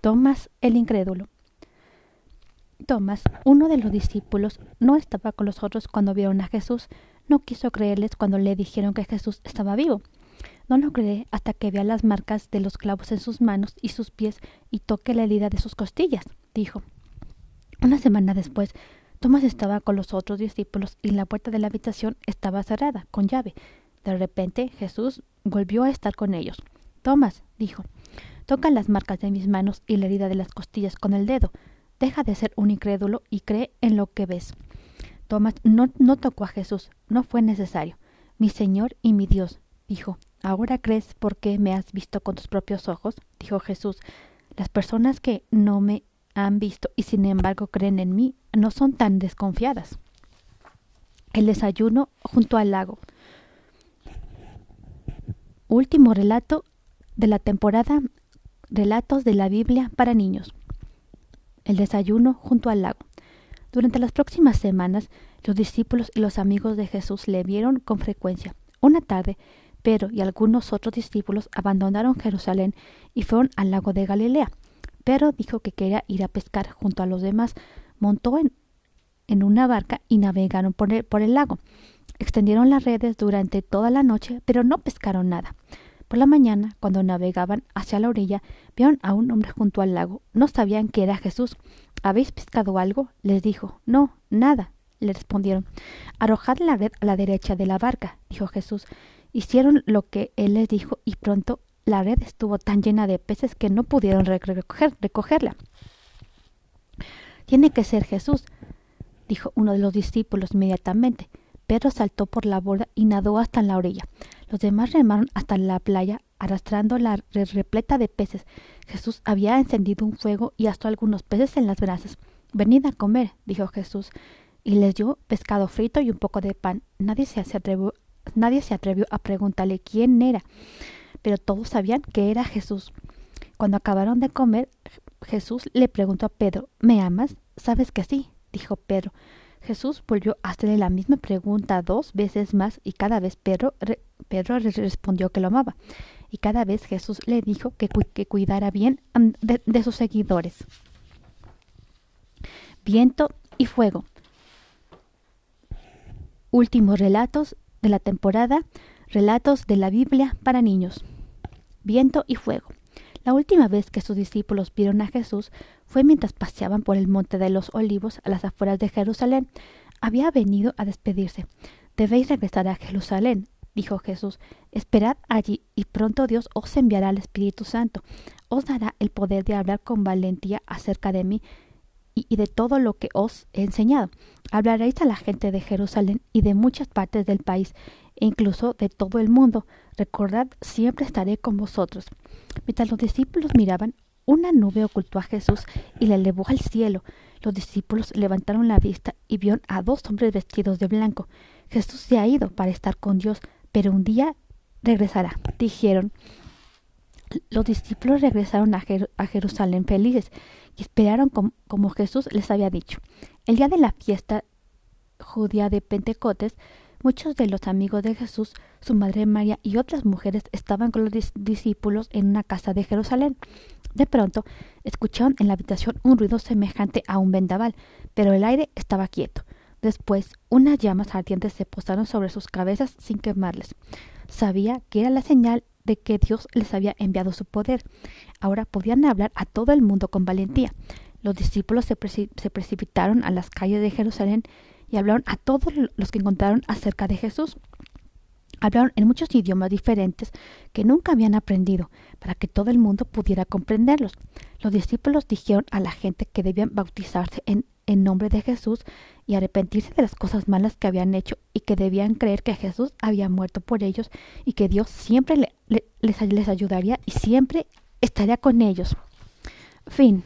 Tomás el incrédulo. Tomás, uno de los discípulos, no estaba con los otros cuando vieron a Jesús, no quiso creerles cuando le dijeron que Jesús estaba vivo. No lo cree hasta que vea las marcas de los clavos en sus manos y sus pies y toque la herida de sus costillas, dijo. Una semana después, Tomás estaba con los otros discípulos y la puerta de la habitación estaba cerrada, con llave. De repente Jesús volvió a estar con ellos. Tomás, dijo, toca las marcas de mis manos y la herida de las costillas con el dedo. Deja de ser un incrédulo y cree en lo que ves. Tomás no, no tocó a Jesús, no fue necesario. Mi Señor y mi Dios, dijo. ¿Ahora crees porque me has visto con tus propios ojos? dijo Jesús. Las personas que no me han visto y sin embargo creen en mí no son tan desconfiadas. El desayuno junto al lago. Último relato de la temporada Relatos de la Biblia para niños. El desayuno junto al lago. Durante las próximas semanas, los discípulos y los amigos de Jesús le vieron con frecuencia. Una tarde, Pedro y algunos otros discípulos abandonaron Jerusalén y fueron al lago de Galilea. Pedro dijo que quería ir a pescar junto a los demás, montó en, una barca y navegaron por el lago. Extendieron las redes durante toda la noche, pero no pescaron nada. Por la mañana, cuando navegaban hacia la orilla, vieron a un hombre junto al lago. No sabían que era Jesús. ¿Habéis pescado algo? les dijo. No, nada, le respondieron. Arrojad la red a la derecha de la barca, dijo Jesús. Hicieron lo que él les dijo y pronto la red estuvo tan llena de peces que no pudieron recoger, recogerla. Tiene que ser Jesús, dijo uno de los discípulos inmediatamente. Pedro saltó por la borda y nadó hasta la orilla. Los demás remaron hasta la playa, arrastrando la repleta de peces. Jesús había encendido un fuego y asó algunos peces en las brasas. Venid a comer, dijo Jesús, y les dio pescado frito y un poco de pan. Nadie se atrevió, nadie se atrevió a preguntarle quién era, pero todos sabían que era Jesús. Cuando acabaron de comer, Jesús le preguntó a Pedro, ¿Me amas? Sabes que sí, dijo Pedro. Jesús volvió a hacerle la misma pregunta dos veces más y cada vez Pedro, Pedro respondió que lo amaba. Y cada vez Jesús le dijo que, que cuidara bien de, de sus seguidores. Viento y fuego. Últimos relatos de la temporada, relatos de la Biblia para niños. Viento y fuego. La última vez que sus discípulos vieron a Jesús fue mientras paseaban por el monte de los olivos a las afueras de Jerusalén. Había venido a despedirse. Debéis regresar a Jerusalén, dijo Jesús. Esperad allí, y pronto Dios os enviará al Espíritu Santo. Os dará el poder de hablar con valentía acerca de mí y de todo lo que os he enseñado. Hablaréis a la gente de Jerusalén y de muchas partes del país, e incluso de todo el mundo. Recordad, siempre estaré con vosotros. Mientras los discípulos miraban, una nube ocultó a Jesús y le elevó al cielo. Los discípulos levantaron la vista y vieron a dos hombres vestidos de blanco. Jesús se ha ido para estar con Dios, pero un día regresará, dijeron. Los discípulos regresaron a, Jerusalén felices y esperaron como Jesús les había dicho. El día de la fiesta judía de Pentecostés, Muchos de los amigos de Jesús, su madre María y otras mujeres estaban con los discípulos en una casa de Jerusalén. De pronto, escucharon en la habitación un ruido semejante a un vendaval, pero el aire estaba quieto. Después, unas llamas ardientes se posaron sobre sus cabezas sin quemarles. Sabía que era la señal de que Dios les había enviado su poder. Ahora podían hablar a todo el mundo con valentía. Los discípulos se, precipitaron a las calles de Jerusalén y hablaron a todos los que encontraron acerca de Jesús. Hablaron en muchos idiomas diferentes que nunca habían aprendido, para que todo el mundo pudiera comprenderlos. Los discípulos dijeron a la gente que debían bautizarse en, en nombre de Jesús y arrepentirse de las cosas malas que habían hecho y que debían creer que Jesús había muerto por ellos y que Dios siempre les, les ayudaría y siempre estaría con ellos. Fin.